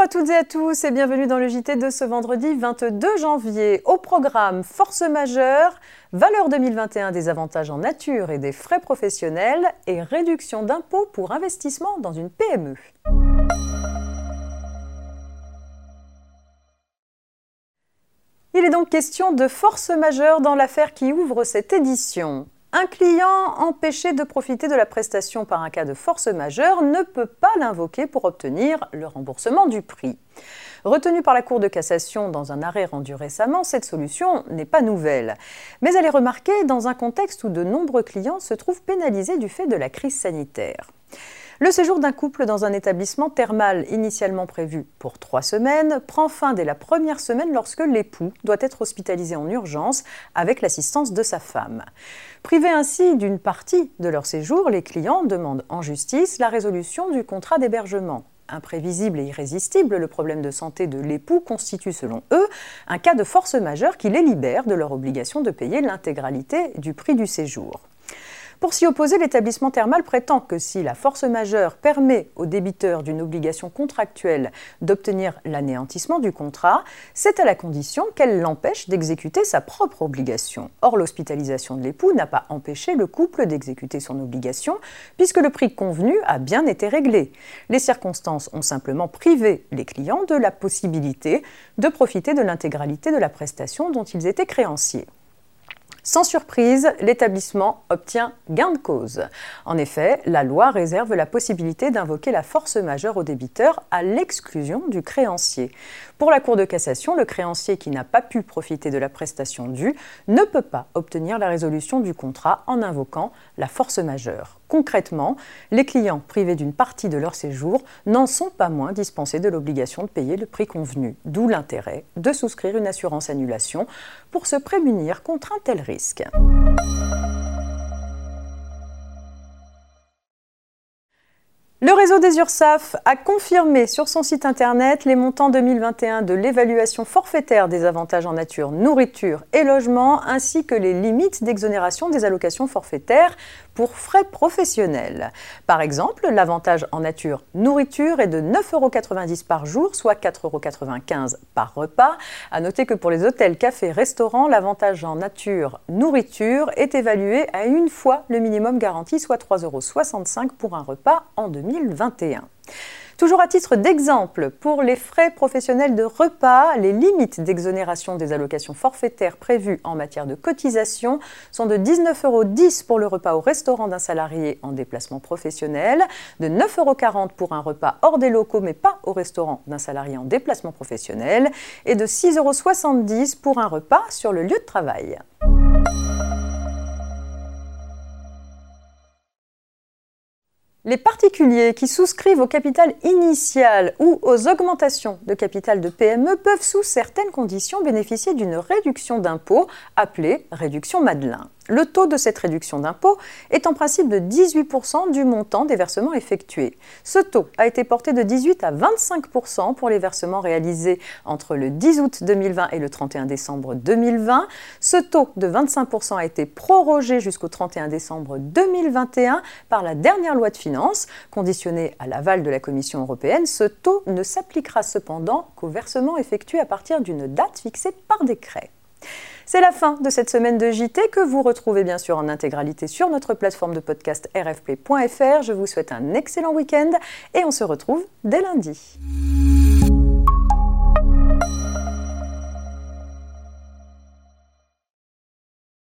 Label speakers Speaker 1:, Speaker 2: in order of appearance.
Speaker 1: à toutes et à tous et bienvenue dans le JT de ce vendredi 22 janvier. Au programme Force majeure, valeur 2021 des avantages en nature et des frais professionnels et réduction d'impôts pour investissement dans une PME. Il est donc question de force majeure dans l'affaire qui ouvre cette édition. Un client empêché de profiter de la prestation par un cas de force majeure ne peut pas l'invoquer pour obtenir le remboursement du prix. Retenue par la Cour de cassation dans un arrêt rendu récemment, cette solution n'est pas nouvelle. Mais elle est remarquée dans un contexte où de nombreux clients se trouvent pénalisés du fait de la crise sanitaire. Le séjour d'un couple dans un établissement thermal initialement prévu pour trois semaines prend fin dès la première semaine lorsque l'époux doit être hospitalisé en urgence avec l'assistance de sa femme. Privés ainsi d'une partie de leur séjour, les clients demandent en justice la résolution du contrat d'hébergement imprévisible et irrésistible, le problème de santé de l'époux constitue selon eux un cas de force majeure qui les libère de leur obligation de payer l'intégralité du prix du séjour. Pour s'y opposer, l'établissement thermal prétend que si la force majeure permet au débiteur d'une obligation contractuelle d'obtenir l'anéantissement du contrat, c'est à la condition qu'elle l'empêche d'exécuter sa propre obligation. Or, l'hospitalisation de l'époux n'a pas empêché le couple d'exécuter son obligation, puisque le prix convenu a bien été réglé. Les circonstances ont simplement privé les clients de la possibilité de profiter de l'intégralité de la prestation dont ils étaient créanciers. Sans surprise, l'établissement obtient gain de cause. En effet, la loi réserve la possibilité d'invoquer la force majeure au débiteur à l'exclusion du créancier. Pour la Cour de cassation, le créancier qui n'a pas pu profiter de la prestation due ne peut pas obtenir la résolution du contrat en invoquant la force majeure. Concrètement, les clients privés d'une partie de leur séjour n'en sont pas moins dispensés de l'obligation de payer le prix convenu, d'où l'intérêt de souscrire une assurance annulation pour se prémunir contre un tel risque. Réseau des URSAF a confirmé sur son site internet les montants 2021 de l'évaluation forfaitaire des avantages en nature, nourriture et logement, ainsi que les limites d'exonération des allocations forfaitaires pour frais professionnels. Par exemple, l'avantage en nature nourriture est de 9,90 euros par jour, soit 4,95 euros par repas. À noter que pour les hôtels, cafés, restaurants, l'avantage en nature nourriture est évalué à une fois le minimum garanti, soit 3,65 euros pour un repas en 2021. Toujours à titre d'exemple, pour les frais professionnels de repas, les limites d'exonération des allocations forfaitaires prévues en matière de cotisation sont de 19,10 euros pour le repas au restaurant d'un salarié en déplacement professionnel, de 9,40 euros pour un repas hors des locaux mais pas au restaurant d'un salarié en déplacement professionnel, et de 6,70 euros pour un repas sur le lieu de travail. Les particuliers qui souscrivent au capital initial ou aux augmentations de capital de PME peuvent sous certaines conditions bénéficier d'une réduction d'impôt appelée réduction Madelin. Le taux de cette réduction d'impôt est en principe de 18% du montant des versements effectués. Ce taux a été porté de 18 à 25% pour les versements réalisés entre le 10 août 2020 et le 31 décembre 2020. Ce taux de 25% a été prorogé jusqu'au 31 décembre 2021 par la dernière loi de finances. Conditionné à l'aval de la Commission européenne, ce taux ne s'appliquera cependant qu'aux versements effectués à partir d'une date fixée par décret. C'est la fin de cette semaine de JT que vous retrouvez bien sûr en intégralité sur notre plateforme de podcast rfp.fr. Je vous souhaite un excellent week-end et on se retrouve dès lundi.